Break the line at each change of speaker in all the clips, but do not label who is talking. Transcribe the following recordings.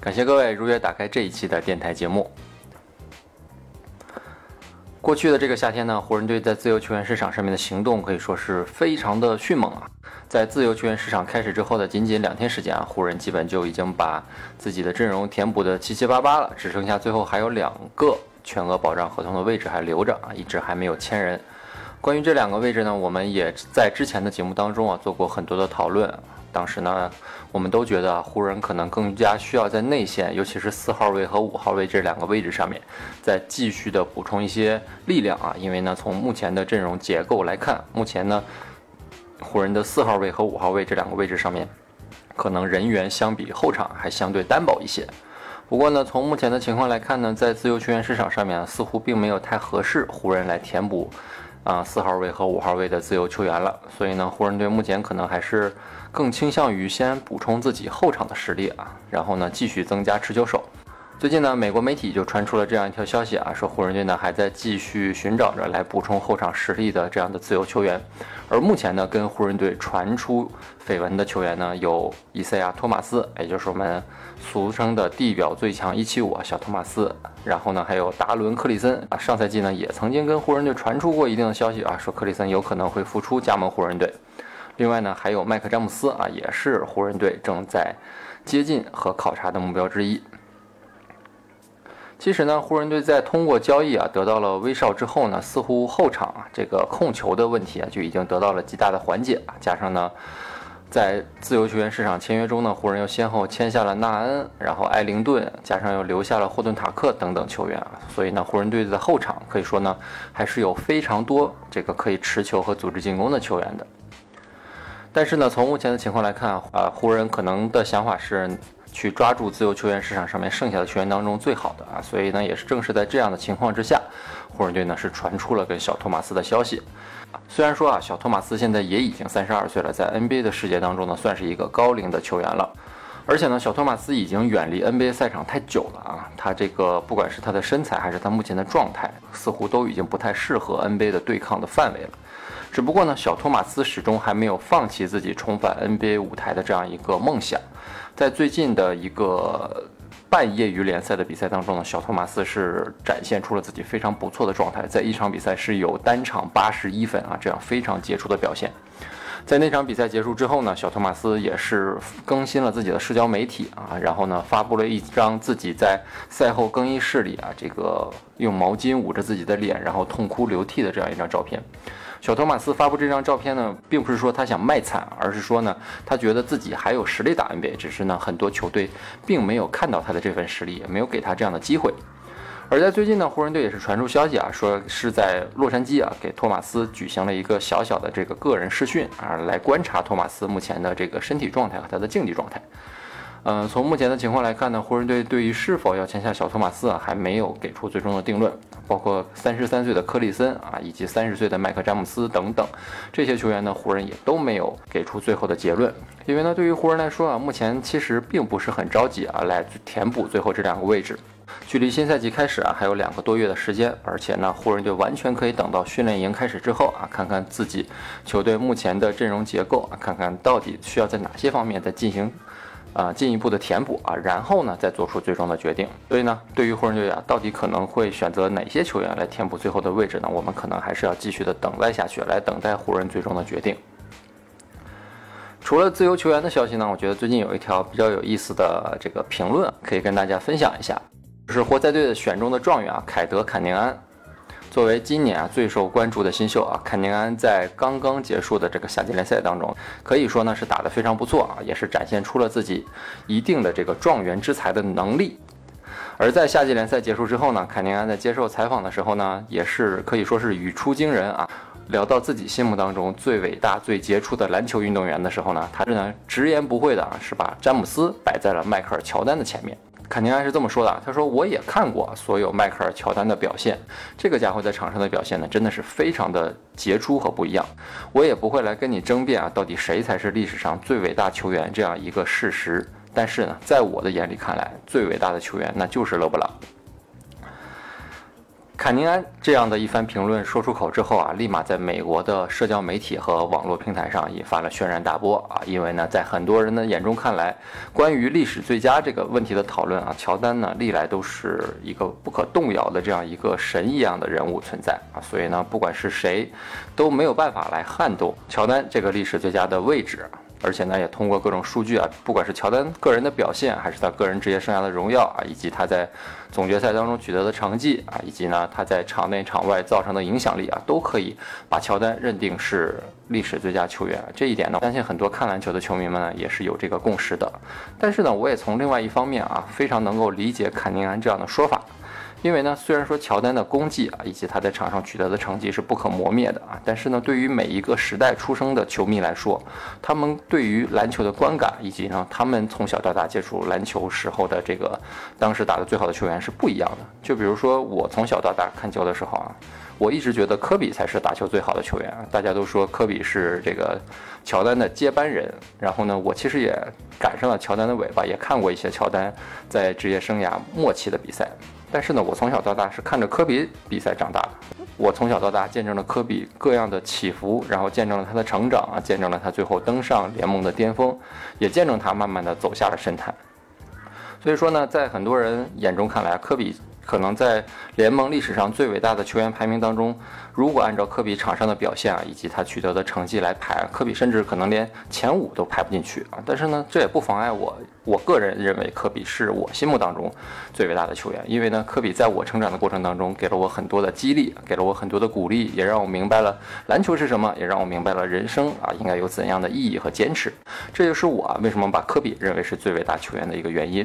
感谢各位如约打开这一期的电台节目。过去的这个夏天呢，湖人队在自由球员市场上面的行动可以说是非常的迅猛啊！在自由球员市场开始之后的仅仅两天时间啊，湖人基本就已经把自己的阵容填补的七七八八了，只剩下最后还有两个。全额保障合同的位置还留着啊，一直还没有签人。关于这两个位置呢，我们也在之前的节目当中啊做过很多的讨论。当时呢，我们都觉得湖人可能更加需要在内线，尤其是四号位和五号位这两个位置上面，再继续的补充一些力量啊。因为呢，从目前的阵容结构来看，目前呢，湖人的四号位和五号位这两个位置上面，可能人员相比后场还相对单薄一些。不过呢，从目前的情况来看呢，在自由球员市场上面似乎并没有太合适湖人来填补啊四号位和五号位的自由球员了。所以呢，湖人队目前可能还是更倾向于先补充自己后场的实力啊，然后呢继续增加持球手。最近呢，美国媒体就传出了这样一条消息啊，说湖人队呢还在继续寻找着来补充后场实力的这样的自由球员。而目前呢，跟湖人队传出绯闻的球员呢，有伊赛亚·托马斯，也就是我们俗称的地表最强一七五小托马斯。然后呢，还有达伦·克里森啊，上赛季呢也曾经跟湖人队传出过一定的消息啊，说克里森有可能会复出加盟湖人队。另外呢，还有麦克·詹姆斯啊，也是湖人队正在接近和考察的目标之一。其实呢，湖人队在通过交易啊得到了威少之后呢，似乎后场啊这个控球的问题啊就已经得到了极大的缓解啊。加上呢，在自由球员市场签约中呢，湖人又先后签下了纳恩，然后埃灵顿，加上又留下了霍顿塔克等等球员啊。所以呢，湖人队的后场可以说呢，还是有非常多这个可以持球和组织进攻的球员的。但是呢，从目前的情况来看啊，湖人可能的想法是。去抓住自由球员市场上面剩下的球员当中最好的啊，所以呢，也是正是在这样的情况之下，湖人队呢是传出了跟小托马斯的消息。虽然说啊，小托马斯现在也已经三十二岁了，在 NBA 的世界当中呢，算是一个高龄的球员了。而且呢，小托马斯已经远离 NBA 赛场太久了啊，他这个不管是他的身材还是他目前的状态，似乎都已经不太适合 NBA 的对抗的范围了。只不过呢，小托马斯始终还没有放弃自己重返 NBA 舞台的这样一个梦想。在最近的一个半业余联赛的比赛当中呢，小托马斯是展现出了自己非常不错的状态，在一场比赛是有单场八十一分啊，这样非常杰出的表现。在那场比赛结束之后呢，小托马斯也是更新了自己的社交媒体啊，然后呢发布了一张自己在赛后更衣室里啊，这个用毛巾捂着自己的脸，然后痛哭流涕的这样一张照片。小托马斯发布这张照片呢，并不是说他想卖惨，而是说呢，他觉得自己还有实力打 NBA，只是呢，很多球队并没有看到他的这份实力，也没有给他这样的机会。而在最近呢，湖人队也是传出消息啊，说是在洛杉矶啊，给托马斯举行了一个小小的这个个人试训啊，来观察托马斯目前的这个身体状态和他的竞技状态。嗯，从目前的情况来看呢，湖人队对于是否要签下小托马斯啊，还没有给出最终的定论。包括三十三岁的克里森啊，以及三十岁的麦克詹姆斯等等这些球员呢，湖人也都没有给出最后的结论。因为呢，对于湖人来说啊，目前其实并不是很着急啊，来填补最后这两个位置。距离新赛季开始啊，还有两个多月的时间，而且呢，湖人队完全可以等到训练营开始之后啊，看看自己球队目前的阵容结构啊，看看到底需要在哪些方面再进行。啊，进一步的填补啊，然后呢，再做出最终的决定。所以呢，对于湖人队啊，到底可能会选择哪些球员来填补最后的位置呢？我们可能还是要继续的等待下去，来等待湖人最终的决定。除了自由球员的消息呢，我觉得最近有一条比较有意思的这个评论可以跟大家分享一下，就是活塞队的选中的状元啊，凯德·坎宁安。作为今年啊最受关注的新秀啊，坎宁安在刚刚结束的这个夏季联赛当中，可以说呢是打得非常不错啊，也是展现出了自己一定的这个状元之才的能力。而在夏季联赛结束之后呢，坎宁安在接受采访的时候呢，也是可以说是语出惊人啊。聊到自己心目当中最伟大、最杰出的篮球运动员的时候呢，他是呢直言不讳的啊，是把詹姆斯摆在了迈克尔乔丹的前面。坎宁安是这么说的，他说我也看过所有迈克尔乔丹的表现，这个家伙在场上的表现呢，真的是非常的杰出和不一样。我也不会来跟你争辩啊，到底谁才是历史上最伟大球员这样一个事实。但是呢，在我的眼里看来，最伟大的球员那就是勒布朗。坎宁安这样的一番评论说出口之后啊，立马在美国的社交媒体和网络平台上引发了轩然大波啊！因为呢，在很多人的眼中看来，关于历史最佳这个问题的讨论啊，乔丹呢历来都是一个不可动摇的这样一个神一样的人物存在啊，所以呢，不管是谁，都没有办法来撼动乔丹这个历史最佳的位置。而且呢，也通过各种数据啊，不管是乔丹个人的表现，还是他个人职业生涯的荣耀啊，以及他在总决赛当中取得的成绩啊，以及呢他在场内场外造成的影响力啊，都可以把乔丹认定是历史最佳球员。这一点呢，相信很多看篮球的球迷们呢也是有这个共识的。但是呢，我也从另外一方面啊，非常能够理解坎宁安这样的说法。因为呢，虽然说乔丹的功绩啊，以及他在场上取得的成绩是不可磨灭的啊，但是呢，对于每一个时代出生的球迷来说，他们对于篮球的观感，以及呢，他们从小到大接触篮球时候的这个当时打的最好的球员是不一样的。就比如说我从小到大看球的时候啊，我一直觉得科比才是打球最好的球员啊，大家都说科比是这个乔丹的接班人。然后呢，我其实也赶上了乔丹的尾巴，也看过一些乔丹在职业生涯末期的比赛。但是呢，我从小到大是看着科比比赛长大的。我从小到大见证了科比各样的起伏，然后见证了他的成长啊，见证了他最后登上联盟的巅峰，也见证他慢慢的走下了神坛。所以说呢，在很多人眼中看来，科比。可能在联盟历史上最伟大的球员排名当中，如果按照科比场上的表现啊，以及他取得的成绩来排，科比甚至可能连前五都排不进去啊。但是呢，这也不妨碍我，我个人认为科比是我心目当中最伟大的球员。因为呢，科比在我成长的过程当中，给了我很多的激励，给了我很多的鼓励，也让我明白了篮球是什么，也让我明白了人生啊应该有怎样的意义和坚持。这就是我为什么把科比认为是最伟大球员的一个原因。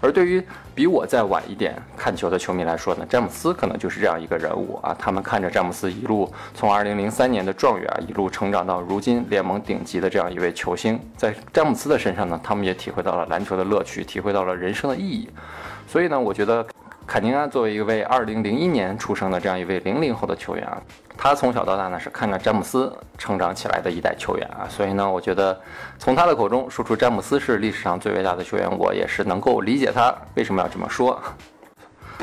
而对于比我再晚一点看球的球迷来说呢，詹姆斯可能就是这样一个人物啊。他们看着詹姆斯一路从2003年的状元啊，一路成长到如今联盟顶级的这样一位球星，在詹姆斯的身上呢，他们也体会到了篮球的乐趣，体会到了人生的意义。所以呢，我觉得。坎宁安作为一位2001年出生的这样一位零零后的球员啊，他从小到大呢是看着詹姆斯成长起来的一代球员啊，所以呢，我觉得从他的口中说出詹姆斯是历史上最伟大的球员，我也是能够理解他为什么要这么说。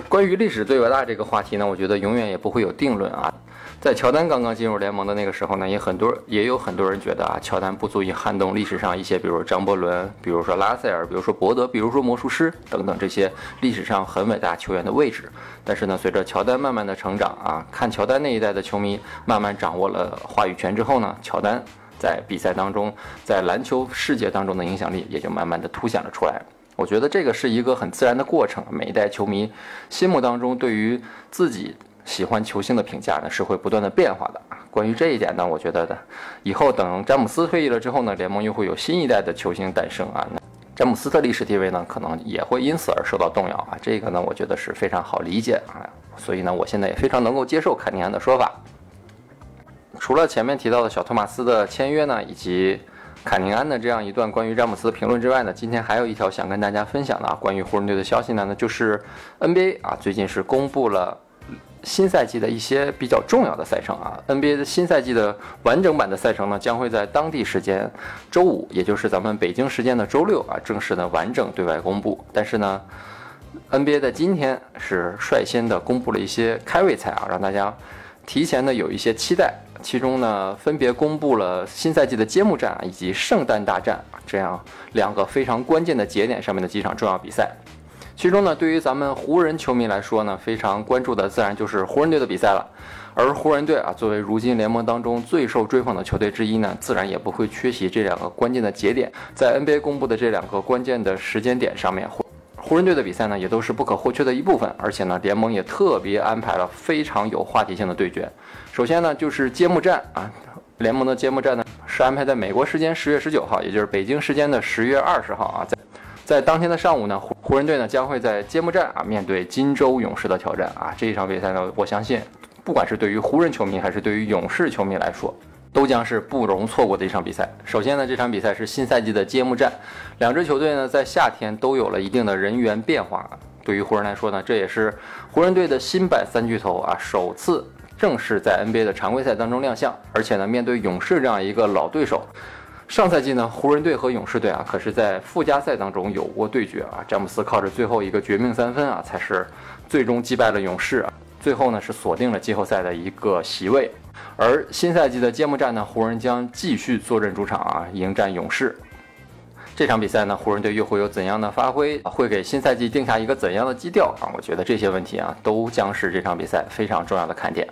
关于历史最伟大这个话题呢，我觉得永远也不会有定论啊。在乔丹刚刚进入联盟的那个时候呢，也很多也有很多人觉得啊，乔丹不足以撼动历史上一些，比如张伯伦，比如说拉塞尔，比如说伯德，比如说魔术师等等这些历史上很伟大球员的位置。但是呢，随着乔丹慢慢的成长啊，看乔丹那一代的球迷慢慢掌握了话语权之后呢，乔丹在比赛当中，在篮球世界当中的影响力也就慢慢的凸显了出来。我觉得这个是一个很自然的过程，每一代球迷心目当中对于自己。喜欢球星的评价呢是会不断的变化的啊。关于这一点呢，我觉得的以后等詹姆斯退役了之后呢，联盟又会有新一代的球星诞生啊。那詹姆斯的历史地位呢，可能也会因此而受到动摇啊。这个呢，我觉得是非常好理解啊。所以呢，我现在也非常能够接受坎尼安的说法。除了前面提到的小托马斯的签约呢，以及卡宁安的这样一段关于詹姆斯的评论之外呢，今天还有一条想跟大家分享的啊，关于湖人队的消息呢，那就是 NBA 啊，最近是公布了。新赛季的一些比较重要的赛程啊，NBA 的新赛季的完整版的赛程呢，将会在当地时间周五，也就是咱们北京时间的周六啊，正式的完整对外公布。但是呢，NBA 在今天是率先的公布了一些开胃菜啊，让大家提前的有一些期待。其中呢，分别公布了新赛季的揭幕战以及圣诞大战这样两个非常关键的节点上面的几场重要比赛。其中呢，对于咱们湖人球迷来说呢，非常关注的自然就是湖人队的比赛了。而湖人队啊，作为如今联盟当中最受追捧的球队之一呢，自然也不会缺席这两个关键的节点。在 NBA 公布的这两个关键的时间点上面，湖人队的比赛呢，也都是不可或缺的一部分。而且呢，联盟也特别安排了非常有话题性的对决。首先呢，就是揭幕战啊，联盟的揭幕战呢，是安排在美国时间十月十九号，也就是北京时间的十月二十号啊，在。在当天的上午呢，湖湖人队呢将会在揭幕战啊面对金州勇士的挑战啊。这一场比赛呢，我相信，不管是对于湖人球迷还是对于勇士球迷来说，都将是不容错过的一场比赛。首先呢，这场比赛是新赛季的揭幕战，两支球队呢在夏天都有了一定的人员变化。对于湖人来说呢，这也是湖人队的新版三巨头啊首次正式在 NBA 的常规赛当中亮相，而且呢，面对勇士这样一个老对手。上赛季呢，湖人队和勇士队啊，可是在附加赛当中有过对决啊。詹姆斯靠着最后一个绝命三分啊，才是最终击败了勇士啊，最后呢是锁定了季后赛的一个席位。而新赛季的揭幕战呢，湖人将继续坐镇主场啊，迎战勇士。这场比赛呢，湖人队又会有怎样的发挥？会给新赛季定下一个怎样的基调啊？我觉得这些问题啊，都将是这场比赛非常重要的看点。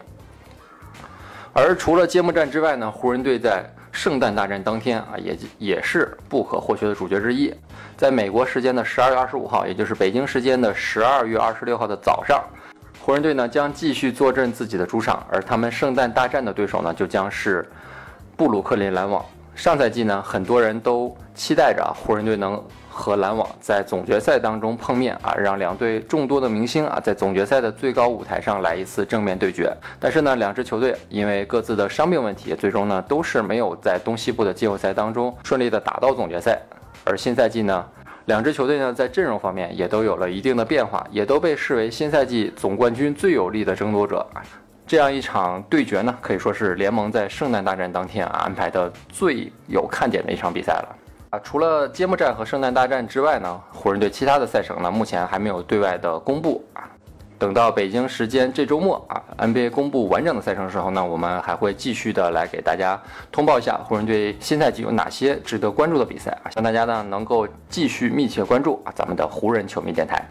而除了揭幕战之外呢，湖人队在圣诞大战当天啊，也也是不可或缺的主角之一。在美国时间的十二月二十五号，也就是北京时间的十二月二十六号的早上，湖人队呢将继续坐镇自己的主场，而他们圣诞大战的对手呢就将是布鲁克林篮网。上赛季呢，很多人都期待着湖人队能。和篮网在总决赛当中碰面啊，让两队众多的明星啊在总决赛的最高舞台上来一次正面对决。但是呢，两支球队因为各自的伤病问题，最终呢都是没有在东西部的季后赛当中顺利的打到总决赛。而新赛季呢，两支球队呢在阵容方面也都有了一定的变化，也都被视为新赛季总冠军最有力的争夺者。这样一场对决呢，可以说是联盟在圣诞大战当天啊安排的最有看点的一场比赛了。啊，除了揭幕战和圣诞大战之外呢，湖人队其他的赛程呢，目前还没有对外的公布啊。等到北京时间这周末啊，NBA 公布完整的赛程的时候呢，我们还会继续的来给大家通报一下湖人队新赛季有哪些值得关注的比赛啊，希望大家呢能够继续密切关注啊咱们的湖人球迷电台。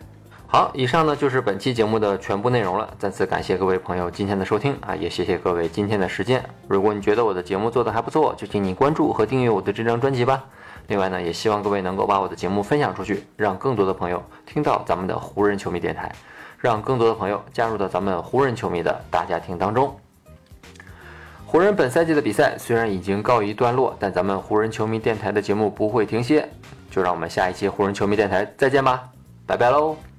好，以上呢就是本期节目的全部内容了。再次感谢各位朋友今天的收听啊，也谢谢各位今天的时间。如果你觉得我的节目做得还不错，就请你关注和订阅我的这张专辑吧。另外呢，也希望各位能够把我的节目分享出去，让更多的朋友听到咱们的湖人球迷电台，让更多的朋友加入到咱们湖人球迷的大家庭当中。湖人本赛季的比赛虽然已经告一段落，但咱们湖人球迷电台的节目不会停歇，就让我们下一期湖人球迷电台再见吧，拜拜喽。